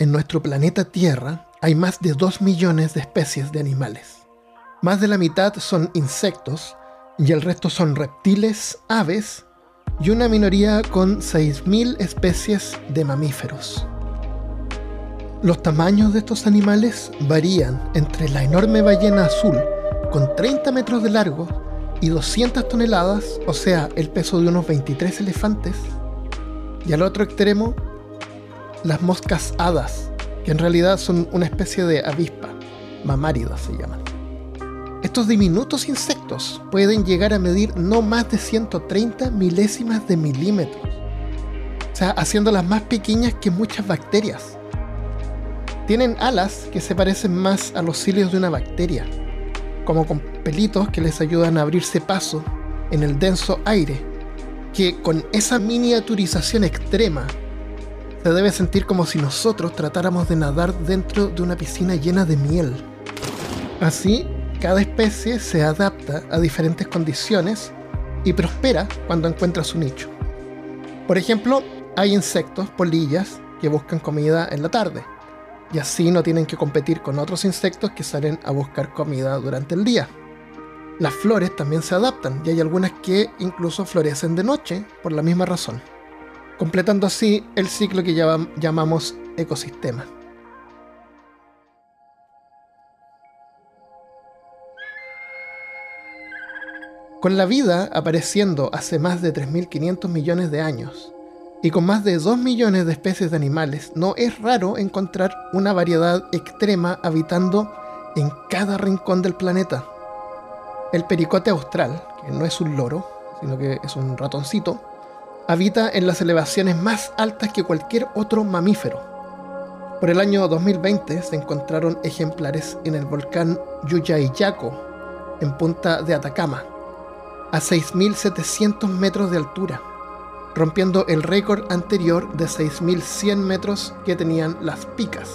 En nuestro planeta Tierra hay más de 2 millones de especies de animales. Más de la mitad son insectos y el resto son reptiles, aves y una minoría con 6.000 especies de mamíferos. Los tamaños de estos animales varían entre la enorme ballena azul, con 30 metros de largo y 200 toneladas, o sea, el peso de unos 23 elefantes, y al otro extremo, las moscas hadas, que en realidad son una especie de avispa, mamáridas se llaman. Estos diminutos insectos pueden llegar a medir no más de 130 milésimas de milímetros, o sea, haciéndolas más pequeñas que muchas bacterias. Tienen alas que se parecen más a los cilios de una bacteria, como con pelitos que les ayudan a abrirse paso en el denso aire, que con esa miniaturización extrema se debe sentir como si nosotros tratáramos de nadar dentro de una piscina llena de miel. Así, cada especie se adapta a diferentes condiciones y prospera cuando encuentra su nicho. Por ejemplo, hay insectos, polillas, que buscan comida en la tarde y así no tienen que competir con otros insectos que salen a buscar comida durante el día. Las flores también se adaptan y hay algunas que incluso florecen de noche por la misma razón, completando así el ciclo que llamamos ecosistema. Con la vida apareciendo hace más de 3.500 millones de años, y con más de 2 millones de especies de animales, no es raro encontrar una variedad extrema habitando en cada rincón del planeta. El pericote austral, que no es un loro, sino que es un ratoncito, habita en las elevaciones más altas que cualquier otro mamífero. Por el año 2020 se encontraron ejemplares en el volcán Yuyayaco, en punta de Atacama, a 6.700 metros de altura rompiendo el récord anterior de 6.100 metros que tenían las picas.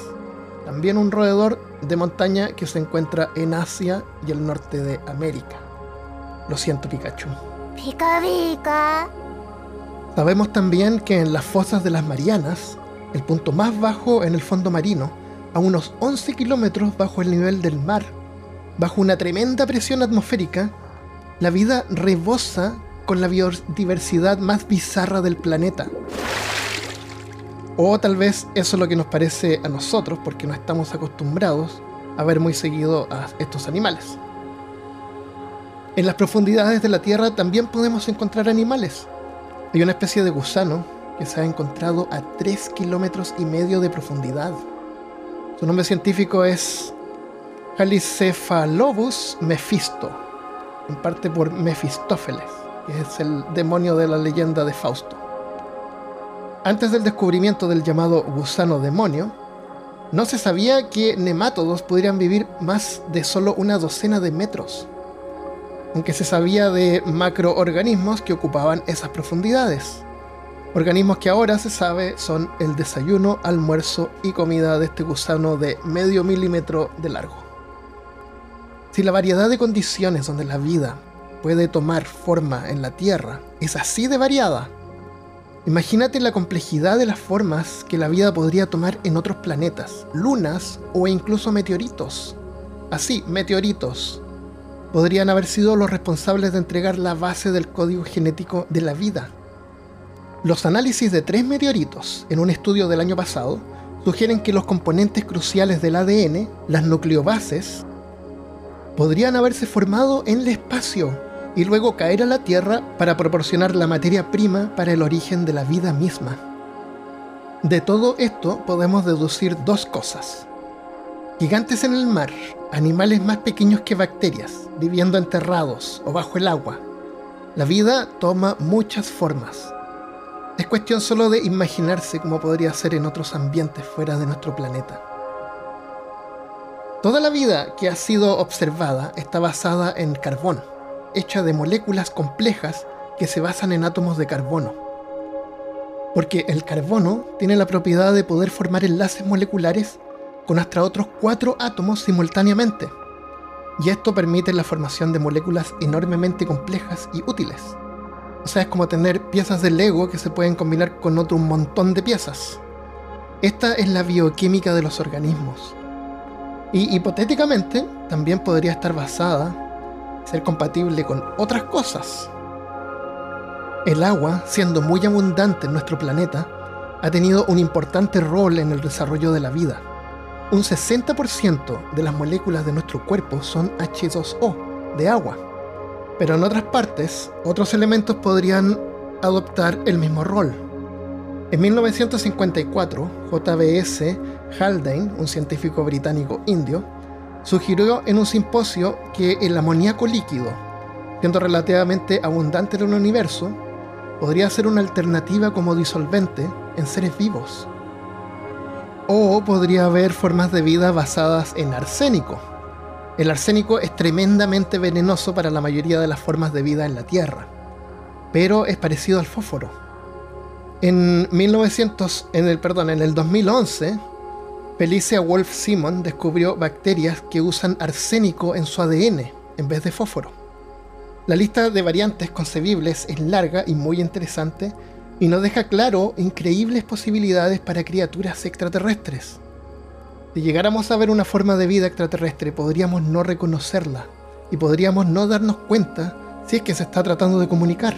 También un roedor de montaña que se encuentra en Asia y el norte de América. Lo siento, Pikachu. Pica, pica. Sabemos también que en las fosas de las Marianas, el punto más bajo en el fondo marino, a unos 11 kilómetros bajo el nivel del mar, bajo una tremenda presión atmosférica, la vida rebosa con la biodiversidad más bizarra del planeta. O tal vez eso es lo que nos parece a nosotros porque no estamos acostumbrados a ver muy seguido a estos animales. En las profundidades de la Tierra también podemos encontrar animales. Hay una especie de gusano que se ha encontrado a 3 kilómetros y medio de profundidad. Su nombre científico es Halicephalobus mephisto, en parte por Mefistófeles que es el demonio de la leyenda de Fausto. Antes del descubrimiento del llamado gusano demonio, no se sabía que nemátodos podrían vivir más de solo una docena de metros, aunque se sabía de macroorganismos que ocupaban esas profundidades. Organismos que ahora se sabe son el desayuno, almuerzo y comida de este gusano de medio milímetro de largo. Si la variedad de condiciones donde la vida puede tomar forma en la Tierra es así de variada, imagínate la complejidad de las formas que la vida podría tomar en otros planetas, lunas o incluso meteoritos. Así, meteoritos podrían haber sido los responsables de entregar la base del código genético de la vida. Los análisis de tres meteoritos en un estudio del año pasado sugieren que los componentes cruciales del ADN, las nucleobases, podrían haberse formado en el espacio y luego caer a la Tierra para proporcionar la materia prima para el origen de la vida misma. De todo esto podemos deducir dos cosas. Gigantes en el mar, animales más pequeños que bacterias, viviendo enterrados o bajo el agua. La vida toma muchas formas. Es cuestión solo de imaginarse cómo podría ser en otros ambientes fuera de nuestro planeta. Toda la vida que ha sido observada está basada en carbón, hecha de moléculas complejas que se basan en átomos de carbono. Porque el carbono tiene la propiedad de poder formar enlaces moleculares con hasta otros cuatro átomos simultáneamente. Y esto permite la formación de moléculas enormemente complejas y útiles. O sea, es como tener piezas de Lego que se pueden combinar con otro montón de piezas. Esta es la bioquímica de los organismos. Y hipotéticamente también podría estar basada, ser compatible con otras cosas. El agua, siendo muy abundante en nuestro planeta, ha tenido un importante rol en el desarrollo de la vida. Un 60% de las moléculas de nuestro cuerpo son H2O, de agua. Pero en otras partes, otros elementos podrían adoptar el mismo rol. En 1954, JBS Haldane, un científico británico indio, sugirió en un simposio que el amoníaco líquido, siendo relativamente abundante en el universo, podría ser una alternativa como disolvente en seres vivos. O podría haber formas de vida basadas en arsénico. El arsénico es tremendamente venenoso para la mayoría de las formas de vida en la Tierra, pero es parecido al fósforo en 1900, en el, perdón, en el 2011, Felicia Wolf Simon descubrió bacterias que usan arsénico en su ADN en vez de fósforo. La lista de variantes concebibles es larga y muy interesante y nos deja claro increíbles posibilidades para criaturas extraterrestres. Si llegáramos a ver una forma de vida extraterrestre, podríamos no reconocerla y podríamos no darnos cuenta si es que se está tratando de comunicar.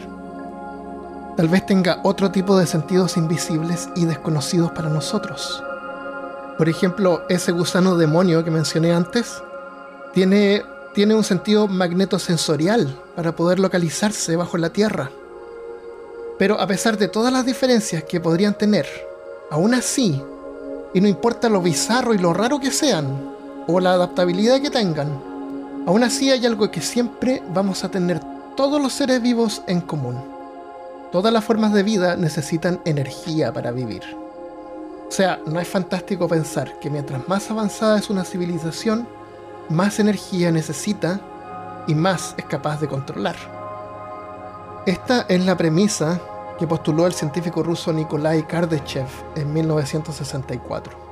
Tal vez tenga otro tipo de sentidos invisibles y desconocidos para nosotros. Por ejemplo, ese gusano demonio que mencioné antes tiene, tiene un sentido magnetosensorial para poder localizarse bajo la Tierra. Pero a pesar de todas las diferencias que podrían tener, aún así, y no importa lo bizarro y lo raro que sean, o la adaptabilidad que tengan, aún así hay algo que siempre vamos a tener todos los seres vivos en común Todas las formas de vida necesitan energía para vivir. O sea, no es fantástico pensar que mientras más avanzada es una civilización, más energía necesita y más es capaz de controlar. Esta es la premisa que postuló el científico ruso Nikolai Kardashev en 1964.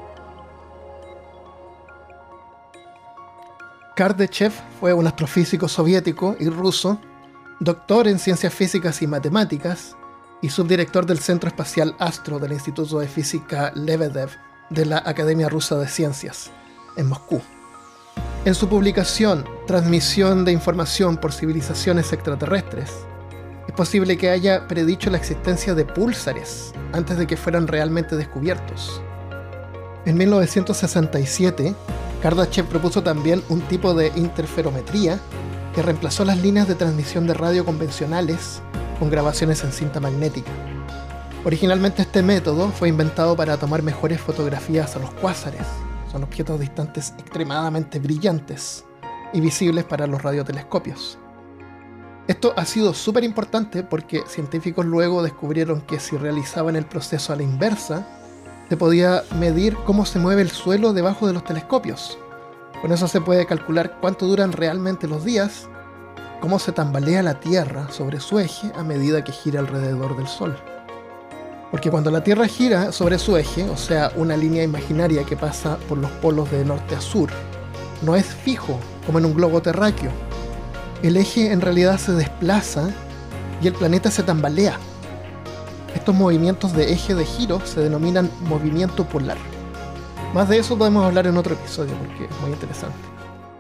Kardashev fue un astrofísico soviético y ruso doctor en ciencias físicas y matemáticas y subdirector del Centro Espacial Astro del Instituto de Física Lebedev de la Academia Rusa de Ciencias, en Moscú. En su publicación Transmisión de Información por Civilizaciones Extraterrestres, es posible que haya predicho la existencia de púlsares antes de que fueran realmente descubiertos. En 1967, Kardashev propuso también un tipo de interferometría que reemplazó las líneas de transmisión de radio convencionales con grabaciones en cinta magnética. Originalmente este método fue inventado para tomar mejores fotografías a los cuásares. Son objetos distantes extremadamente brillantes y visibles para los radiotelescopios. Esto ha sido súper importante porque científicos luego descubrieron que si realizaban el proceso a la inversa, se podía medir cómo se mueve el suelo debajo de los telescopios, con eso se puede calcular cuánto duran realmente los días, cómo se tambalea la Tierra sobre su eje a medida que gira alrededor del Sol. Porque cuando la Tierra gira sobre su eje, o sea, una línea imaginaria que pasa por los polos de norte a sur, no es fijo como en un globo terráqueo. El eje en realidad se desplaza y el planeta se tambalea. Estos movimientos de eje de giro se denominan movimiento polar. Más de eso podemos hablar en otro episodio porque es muy interesante.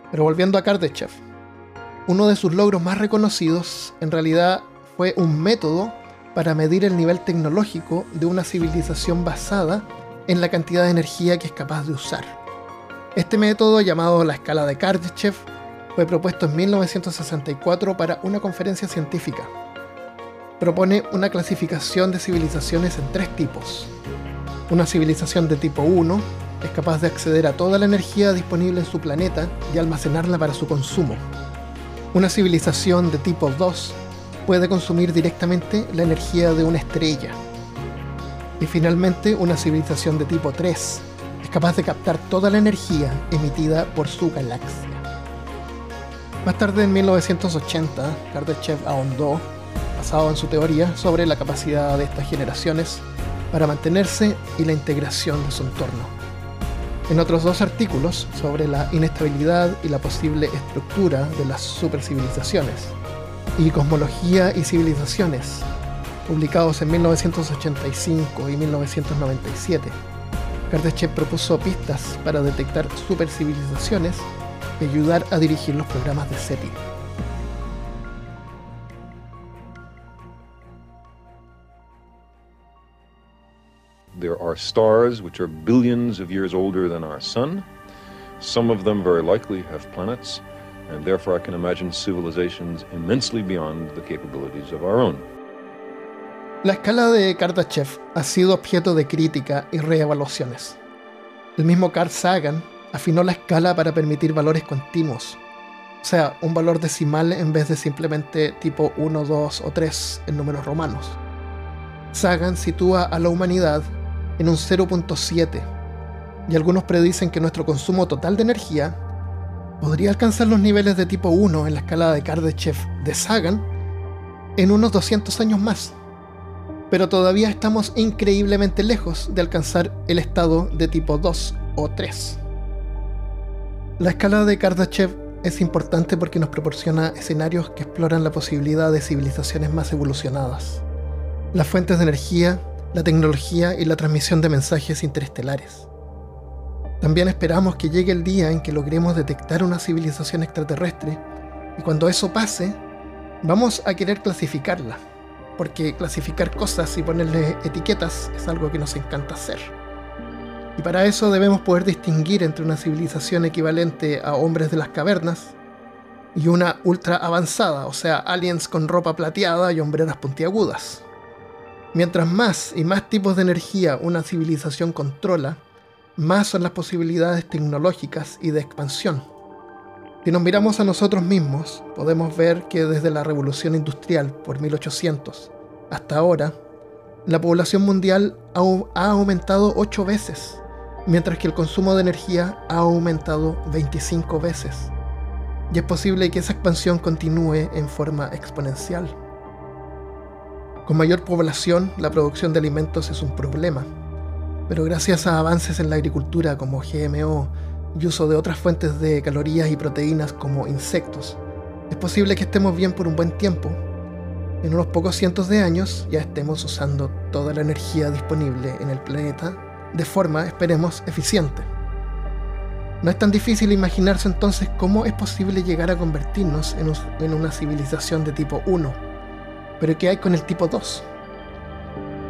Pero volviendo a Kardashev, uno de sus logros más reconocidos en realidad fue un método para medir el nivel tecnológico de una civilización basada en la cantidad de energía que es capaz de usar. Este método, llamado la escala de Kardashev, fue propuesto en 1964 para una conferencia científica. Propone una clasificación de civilizaciones en tres tipos. Una civilización de tipo 1, es capaz de acceder a toda la energía disponible en su planeta y almacenarla para su consumo. Una civilización de tipo 2 puede consumir directamente la energía de una estrella. Y finalmente, una civilización de tipo 3 es capaz de captar toda la energía emitida por su galaxia. Más tarde, en 1980, Kardashev ahondó, basado en su teoría, sobre la capacidad de estas generaciones para mantenerse y la integración de su entorno en otros dos artículos sobre la inestabilidad y la posible estructura de las supercivilizaciones, y Cosmología y Civilizaciones, publicados en 1985 y 1997. Kardashev propuso pistas para detectar supercivilizaciones y ayudar a dirigir los programas de SETI. There are stars which are billions of years older than our sun. Some of them very likely have planets, and therefore I can imagine civilizations immensely beyond the capabilities of our own. La escala de Kardashev ha sido objeto de crítica y reevaluaciones. El mismo Carl Sagan afinó la escala para permitir valores continuos, o sea, un valor decimal en vez de simplemente tipo 1, 2 o 3 en números romanos. Sagan sitúa a la humanidad en un 0.7 y algunos predicen que nuestro consumo total de energía podría alcanzar los niveles de tipo 1 en la escala de Kardashev de Sagan en unos 200 años más. Pero todavía estamos increíblemente lejos de alcanzar el estado de tipo 2 o 3. La escala de Kardashev es importante porque nos proporciona escenarios que exploran la posibilidad de civilizaciones más evolucionadas. Las fuentes de energía, la tecnología y la transmisión de mensajes interestelares. También esperamos que llegue el día en que logremos detectar una civilización extraterrestre y cuando eso pase, vamos a querer clasificarla, porque clasificar cosas y ponerle etiquetas es algo que nos encanta hacer. Y para eso debemos poder distinguir entre una civilización equivalente a hombres de las cavernas y una ultra avanzada, o sea, aliens con ropa plateada y hombreras puntiagudas. Mientras más y más tipos de energía una civilización controla, más son las posibilidades tecnológicas y de expansión. Si nos miramos a nosotros mismos, podemos ver que desde la revolución industrial por 1800 hasta ahora, la población mundial ha aumentado 8 veces, mientras que el consumo de energía ha aumentado 25 veces. Y es posible que esa expansión continúe en forma exponencial. Con mayor población, la producción de alimentos es un problema, pero gracias a avances en la agricultura como GMO y uso de otras fuentes de calorías y proteínas como insectos, es posible que estemos bien por un buen tiempo. En unos pocos cientos de años ya estemos usando toda la energía disponible en el planeta de forma, esperemos, eficiente. No es tan difícil imaginarse entonces cómo es posible llegar a convertirnos en, una civilización de tipo 1 pero ¿qué hay con el tipo 2?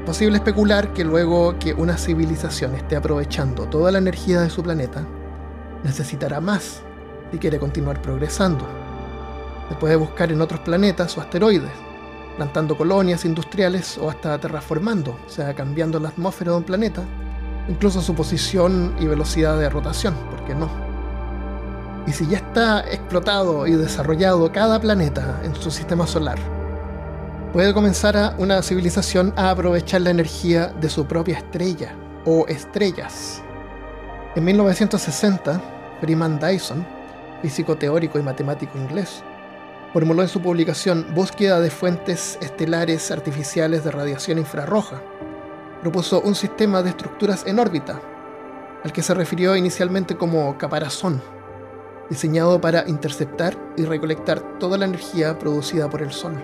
Posible especular que luego que una civilización esté aprovechando toda la energía de su planeta, necesitará más si quiere continuar progresando. Se puede buscar en otros planetas o asteroides, plantando colonias industriales o hasta terraformando, o sea, cambiando la atmósfera de un planeta, incluso su posición y velocidad de rotación, ¿por qué no? Y si ya está explotado y desarrollado cada planeta en su sistema solar, puede comenzar una civilización a aprovechar la energía de su propia estrella o estrellas. En 1960, Freeman Dyson, físico teórico y matemático inglés, formuló en su publicación Búsqueda de fuentes estelares artificiales de radiación infrarroja. Propuso un sistema de estructuras en órbita, al que se refirió inicialmente como caparazón, diseñado para interceptar y recolectar toda la energía producida por el Sol.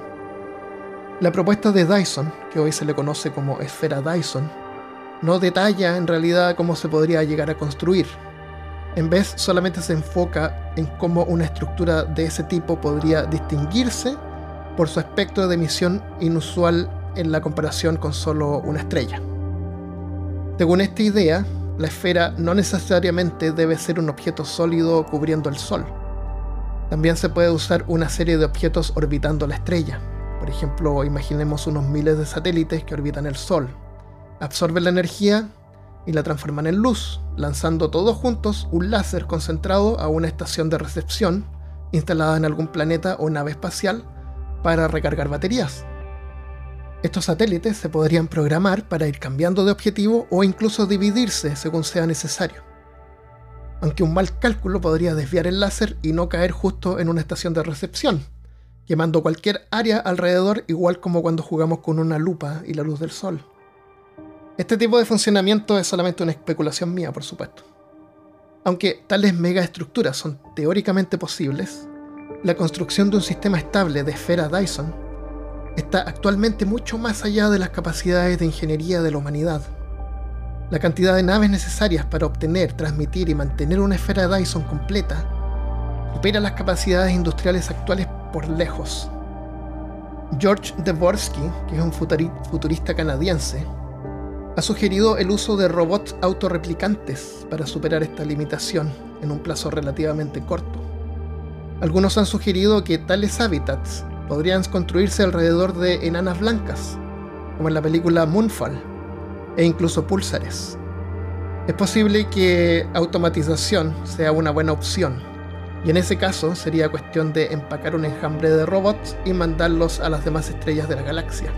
La propuesta de Dyson, que hoy se le conoce como esfera Dyson, no detalla en realidad cómo se podría llegar a construir. En vez solamente se enfoca en cómo una estructura de ese tipo podría distinguirse por su aspecto de emisión inusual en la comparación con solo una estrella. Según esta idea, la esfera no necesariamente debe ser un objeto sólido cubriendo el Sol. También se puede usar una serie de objetos orbitando la estrella. Por ejemplo, imaginemos unos miles de satélites que orbitan el Sol. Absorben la energía y la transforman en luz, lanzando todos juntos un láser concentrado a una estación de recepción instalada en algún planeta o nave espacial para recargar baterías. Estos satélites se podrían programar para ir cambiando de objetivo o incluso dividirse según sea necesario. Aunque un mal cálculo podría desviar el láser y no caer justo en una estación de recepción, quemando cualquier área alrededor igual como cuando jugamos con una lupa y la luz del sol. Este tipo de funcionamiento es solamente una especulación mía, por supuesto. Aunque tales megaestructuras son teóricamente posibles, la construcción de un sistema estable de esfera Dyson está actualmente mucho más allá de las capacidades de ingeniería de la humanidad. La cantidad de naves necesarias para obtener, transmitir y mantener una esfera de Dyson completa supera las capacidades industriales actuales por lejos. George Dvorsky, que es un futurista canadiense, ha sugerido el uso de robots autorreplicantes para superar esta limitación en un plazo relativamente corto. Algunos han sugerido que tales hábitats podrían construirse alrededor de enanas blancas, como en la película Moonfall, e incluso pulsares. Es posible que automatización sea una buena opción, y en ese caso sería cuestión de empacar un enjambre de robots y mandarlos a las demás estrellas de la galaxia.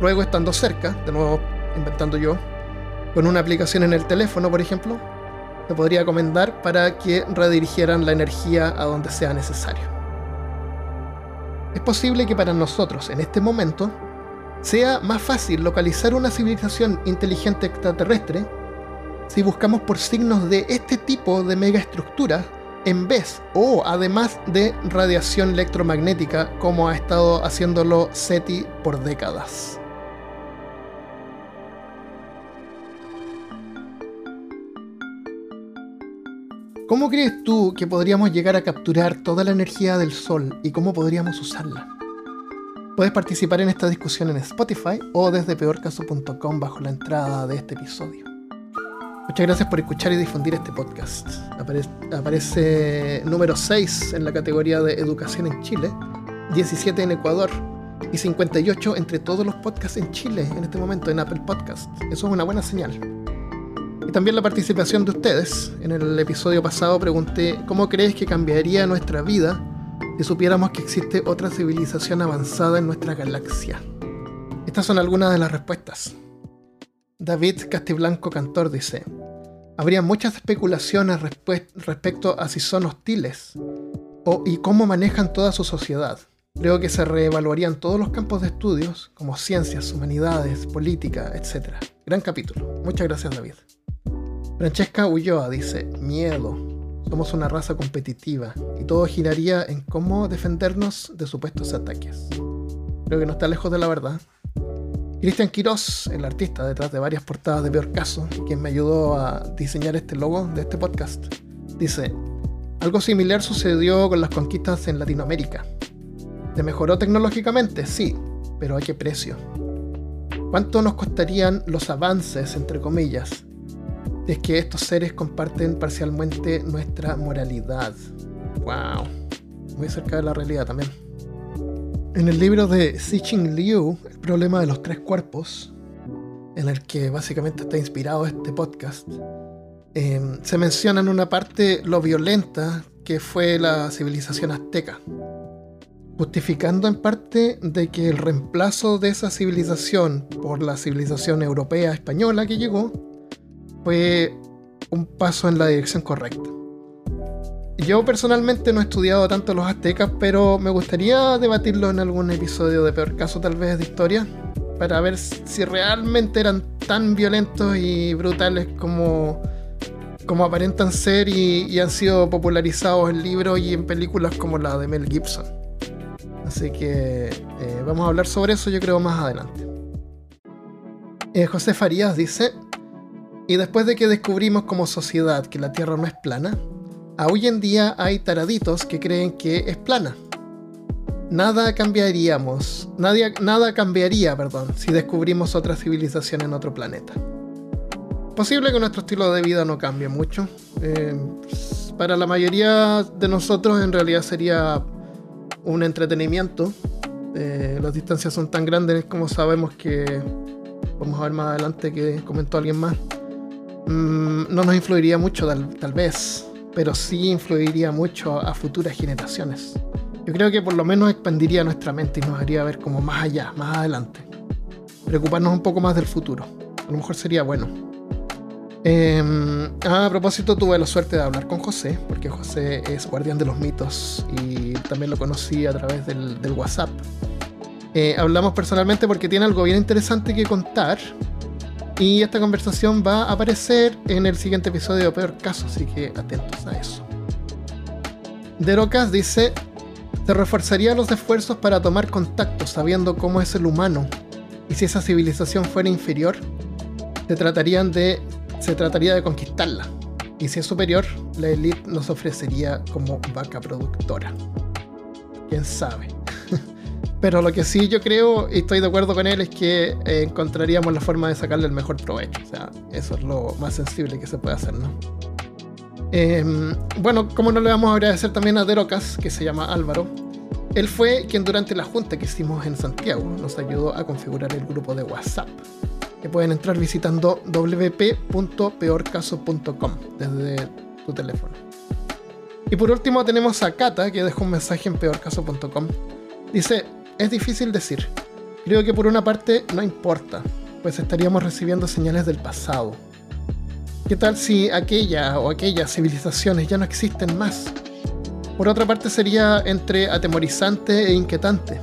Luego, estando cerca, de nuevo inventando yo, con una aplicación en el teléfono, por ejemplo, se podría comendar para que redirigieran la energía a donde sea necesario. Es posible que para nosotros, en este momento, sea más fácil localizar una civilización inteligente extraterrestre si buscamos por signos de este tipo de megaestructuras en vez o además de radiación electromagnética como ha estado haciéndolo SETI por décadas. ¿Cómo crees tú que podríamos llegar a capturar toda la energía del Sol y cómo podríamos usarla? Puedes participar en esta discusión en Spotify o desde peorcaso.com bajo la entrada de este episodio. Muchas gracias por escuchar y difundir este podcast. aparece número 6 en la categoría de Educación en Chile, 17 en Ecuador y 58 entre todos los podcasts en Chile en este momento en Apple Podcast. Eso es una buena señal. Y también la participación de ustedes. En el episodio pasado pregunté cómo crees que cambiaría nuestra vida si supiéramos que existe otra civilización avanzada en nuestra galaxia. Estas son algunas de las respuestas. David Castiblanco Cantor dice, habría muchas especulaciones respecto a si son hostiles o, y cómo manejan toda su sociedad. Creo que se reevaluarían todos los campos de estudios, como ciencias, humanidades, política, etc. Gran capítulo. Muchas gracias, David. Francesca Ulloa dice, miedo. Somos una raza competitiva y todo giraría en cómo defendernos de supuestos ataques. Creo que no está lejos de la verdad. Cristian Quiroz, el artista detrás de varias portadas de Peor Caso, quien me ayudó a diseñar este logo de este podcast, dice, algo similar sucedió con las conquistas en Latinoamérica. ¿Se mejoró tecnológicamente? Sí, pero ¿a qué precio? ¿Cuánto nos costarían los avances, entre comillas, es que estos seres comparten parcialmente nuestra moralidad? ¡Wow! Muy cerca de la realidad también. En el libro de Xixing Liu, El problema de los tres cuerpos, en el que básicamente está inspirado este podcast, em, se menciona en una parte lo violenta que fue la civilización azteca, justificando en parte de que el reemplazo de esa civilización por la civilización europea española que llegó fue un paso en la dirección correcta. Yo personalmente no he estudiado tanto los aztecas, pero me gustaría debatirlo en algún episodio de peor caso tal vez de historia, para ver si realmente eran tan violentos y brutales como, como aparentan ser y, han sido popularizados en libros y en películas como la de Mel Gibson. Así que eh, vamos a hablar sobre eso yo creo más adelante. Eh, José Farías dice, y después de que descubrimos como sociedad que la Tierra no es plana, hoy en día hay taraditos que creen que es plana. Nada cambiaríamos, nada cambiaría, perdón, si descubrimos otra civilización en otro planeta. Posible que nuestro estilo de vida no cambie mucho. Eh, para la mayoría de nosotros en realidad sería un entretenimiento. Eh, las distancias son tan grandes como sabemos que vamos a ver más adelante que comentó alguien más. Mm, no nos influiría mucho tal vez pero sí influiría mucho a futuras generaciones. Yo creo que por lo menos expandiría nuestra mente y nos haría ver como más allá, más adelante. Preocuparnos un poco más del futuro. A lo mejor sería bueno. Em, a propósito, tuve la suerte de hablar con José, porque José es guardián de los mitos y también lo conocí a través del, WhatsApp. Eh, hablamos personalmente porque tiene algo bien interesante que contar y esta conversación va a aparecer en el siguiente episodio de Peor Caso, así que atentos a eso. Derocas dice, se reforzarían los esfuerzos para tomar contacto sabiendo cómo es el humano, y si esa civilización fuera inferior, se de se trataría de conquistarla. Y si es superior, la Elite nos ofrecería como vaca productora. Quién sabe. Pero lo que sí yo creo, y estoy de acuerdo con él, es que eh, encontraríamos la forma de sacarle el mejor provecho. O sea, eso es lo más sensible que se puede hacer, ¿no? Em, bueno, como no le vamos a agradecer también a Derocas, que se llama Álvaro. Él fue quien durante la junta que hicimos en Santiago nos ayudó a configurar el grupo de WhatsApp. Que pueden entrar visitando wp.peorcaso.com desde tu teléfono. Y por último tenemos a Kata, que dejó un mensaje en peorcaso.com. Dice, es difícil decir. Creo que por una parte no importa, pues estaríamos recibiendo señales del pasado. ¿Qué tal si aquella o aquellas civilizaciones ya no existen más? Por otra parte sería entre atemorizante e inquietante,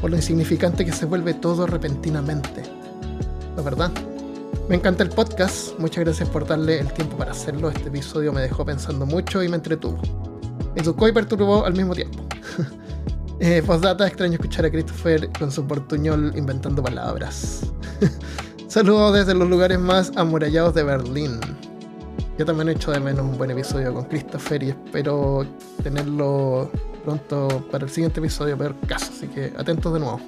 por lo insignificante que se vuelve todo repentinamente. La verdad. Me encanta el podcast, muchas gracias por darle el tiempo para hacerlo. Este episodio me dejó pensando mucho y me entretuvo. Educó y perturbó al mismo tiempo. Eh, postdata, extraño escuchar a Christopher con su portuñol inventando palabras. Saludos desde los lugares más amurallados de Berlín. Yo también he hecho de menos un buen episodio con Christopher y espero tenerlo pronto para el siguiente episodio, peor caso, así que atentos de nuevo.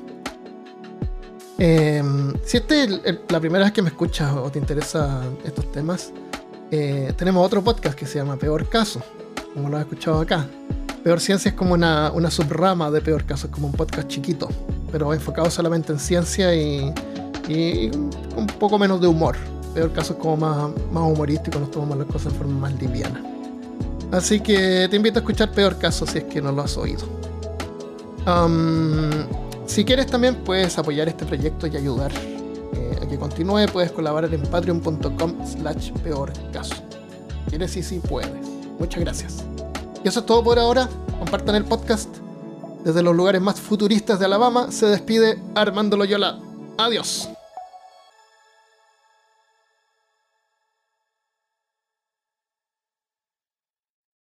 Em, si esta es la primera vez que me escuchas o te interesan estos temas, eh, tenemos otro podcast que se llama Peor Caso, como lo has escuchado acá. Peor Ciencia es como una, subrama de Peor Caso, es como un podcast chiquito, pero enfocado solamente en ciencia y, un poco menos de humor. Peor Caso es como más, más humorístico, nos tomamos las cosas de forma más liviana. Así que te invito a escuchar Peor Caso si es que no lo has oído. si quieres también puedes apoyar este proyecto y ayudar eh, a que continúe, puedes colaborar en patreon.com slash peor caso. ¿Quieres? Sí, sí, puedes. Muchas gracias. Y eso es todo por ahora. Compartan el podcast. Desde los lugares más futuristas de Alabama se despide Armando Loyola. Adiós.